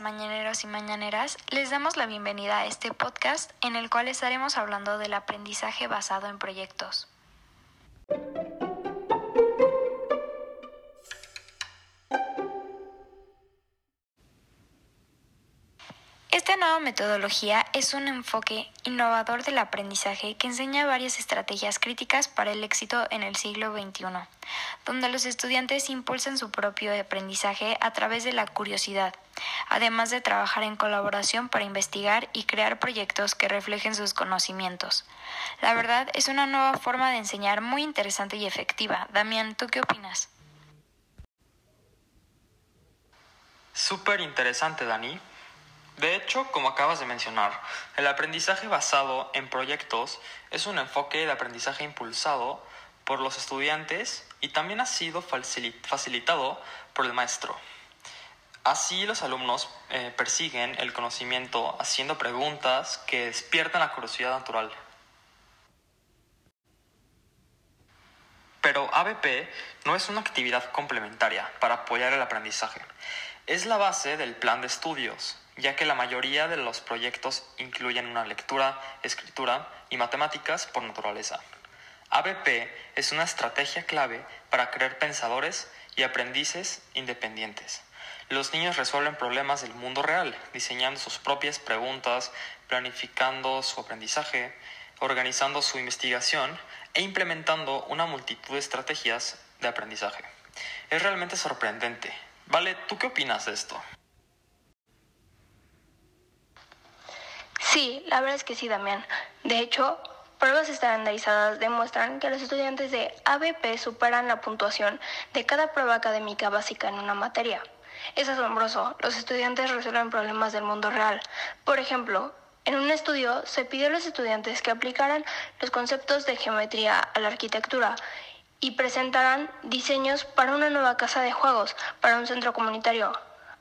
mañaneros y mañaneras, les damos la bienvenida a este podcast en el cual estaremos hablando del aprendizaje basado en proyectos. Nueva metodología es un enfoque innovador del aprendizaje que enseña varias estrategias críticas para el éxito en el siglo XXI, donde los estudiantes impulsan su propio aprendizaje a través de la curiosidad, además de trabajar en colaboración para investigar y crear proyectos que reflejen sus conocimientos. La verdad es una nueva forma de enseñar muy interesante y efectiva. Damián, ¿tú qué opinas? Súper interesante, Dani. De hecho, como acabas de mencionar, el aprendizaje basado en proyectos es un enfoque de aprendizaje impulsado por los estudiantes y también ha sido facilitado por el maestro. Así los alumnos eh, persiguen el conocimiento haciendo preguntas que despiertan la curiosidad natural. Pero ABP no es una actividad complementaria para apoyar el aprendizaje. Es la base del plan de estudios ya que la mayoría de los proyectos incluyen una lectura, escritura y matemáticas por naturaleza. ABP es una estrategia clave para crear pensadores y aprendices independientes. Los niños resuelven problemas del mundo real, diseñando sus propias preguntas, planificando su aprendizaje, organizando su investigación e implementando una multitud de estrategias de aprendizaje. Es realmente sorprendente. Vale, ¿tú qué opinas de esto? Sí, la verdad es que sí, Damián. De hecho, pruebas estandarizadas demuestran que los estudiantes de ABP superan la puntuación de cada prueba académica básica en una materia. Es asombroso, los estudiantes resuelven problemas del mundo real. Por ejemplo, en un estudio se pidió a los estudiantes que aplicaran los conceptos de geometría a la arquitectura y presentaran diseños para una nueva casa de juegos para un centro comunitario.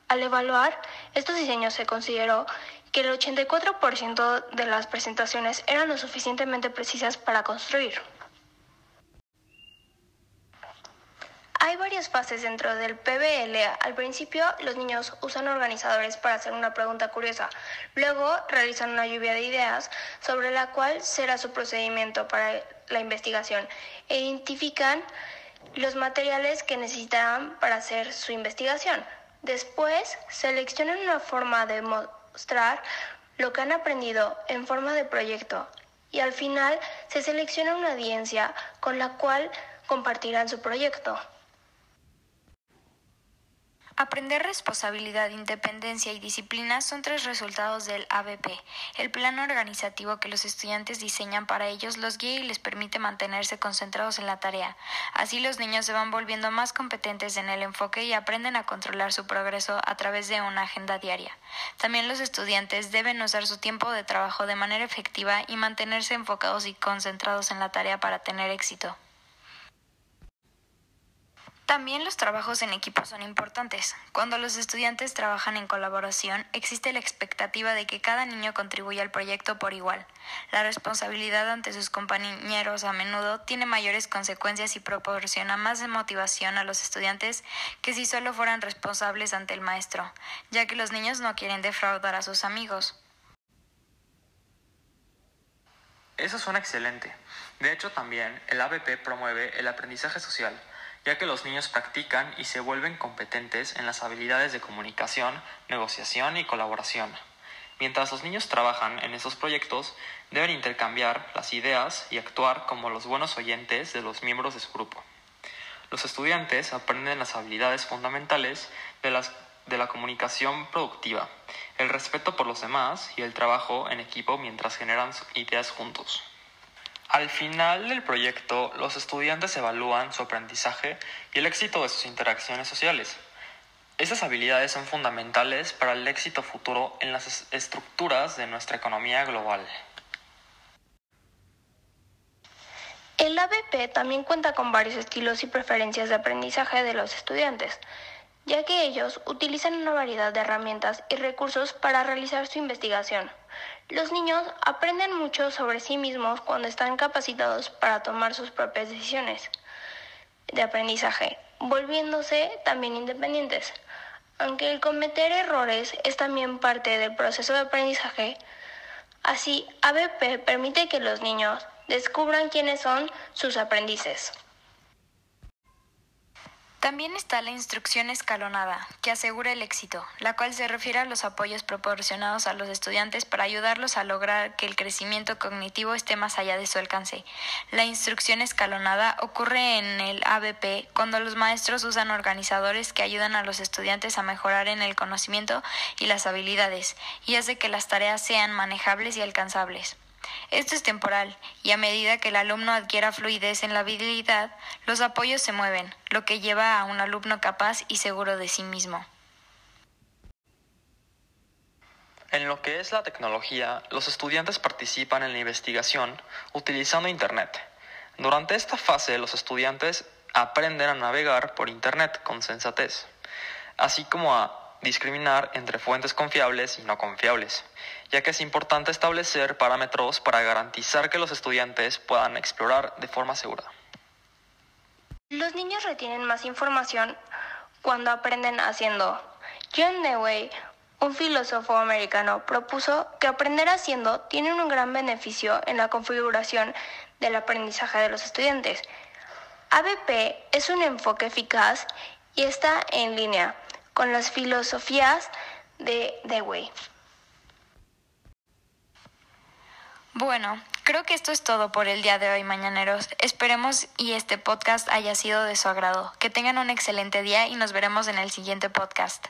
Al evaluar, estos diseños se consideró que el 84% de las presentaciones eran lo suficientemente precisas para construir. Hay varias fases dentro del PBL. Al principio, los niños usan organizadores para hacer una pregunta curiosa. Luego, realizan una lluvia de ideas sobre la cual será su procedimiento para la investigación. E identifican los materiales que necesitarán para hacer su investigación. Después, seleccionan una forma de mostrar lo que han aprendido en forma de proyecto y al final se selecciona una audiencia con la cual compartirán su proyecto. Aprender responsabilidad, independencia y disciplina son tres resultados del ABP. El plan organizativo que los estudiantes diseñan para ellos los guía y les permite mantenerse concentrados en la tarea. Así los niños se van volviendo más competentes en el enfoque y aprenden a controlar su progreso a través de una agenda diaria. También los estudiantes deben usar su tiempo de trabajo de manera efectiva y mantenerse enfocados y concentrados en la tarea para tener éxito. También los trabajos en equipo son importantes. Cuando los estudiantes trabajan en colaboración, existe la expectativa de que cada niño contribuya al proyecto por igual. La responsabilidad ante sus compañeros a menudo tiene mayores consecuencias y proporciona más motivación a los estudiantes que si solo fueran responsables ante el maestro, ya que los niños no quieren defraudar a sus amigos. Eso suena excelente. De hecho, también el ABP promueve el aprendizaje social ya que los niños practican y se vuelven competentes en las habilidades de comunicación, negociación y colaboración. Mientras los niños trabajan en esos proyectos, deben intercambiar las ideas y actuar como los buenos oyentes de los miembros de su grupo. Los estudiantes aprenden las habilidades fundamentales de, la comunicación productiva, el respeto por los demás y el trabajo en equipo mientras generan ideas juntos. Al final del proyecto, los estudiantes evalúan su aprendizaje y el éxito de sus interacciones sociales. Estas habilidades son fundamentales para el éxito futuro en las estructuras de nuestra economía global. El ABP también cuenta con varios estilos y preferencias de aprendizaje de los estudiantes, ya que ellos utilizan una variedad de herramientas y recursos para realizar su investigación. Los niños aprenden mucho sobre sí mismos cuando están capacitados para tomar sus propias decisiones de aprendizaje, volviéndose también independientes. Aunque el cometer errores es también parte del proceso de aprendizaje, así ABP permite que los niños descubran quiénes son sus aprendices. También está la instrucción escalonada, que asegura el éxito, la cual se refiere a los apoyos proporcionados a los estudiantes para ayudarlos a lograr que el crecimiento cognitivo esté más allá de su alcance. La instrucción escalonada ocurre en el ABP cuando los maestros usan organizadores que ayudan a los estudiantes a mejorar en el conocimiento y las habilidades, y hace que las tareas sean manejables y alcanzables. Esto es temporal, y a medida que el alumno adquiera fluidez en la habilidad, los apoyos se mueven, lo que lleva a un alumno capaz y seguro de sí mismo. En lo que es la tecnología, los estudiantes participan en la investigación utilizando Internet. Durante esta fase, los estudiantes aprenden a navegar por Internet con sensatez, así como a discriminar entre fuentes confiables y no confiables, ya que es importante establecer parámetros para garantizar que los estudiantes puedan explorar de forma segura. Los niños retienen más información cuando aprenden haciendo. John Dewey, un filósofo americano, propuso que aprender haciendo tiene un gran beneficio en la configuración del aprendizaje de los estudiantes. ABP es un enfoque eficaz y está en línea con las filosofías de Dewey. Bueno, creo que esto es todo por el día de hoy, mañaneros. Esperemos y este podcast haya sido de su agrado. Que tengan un excelente día y nos veremos en el siguiente podcast.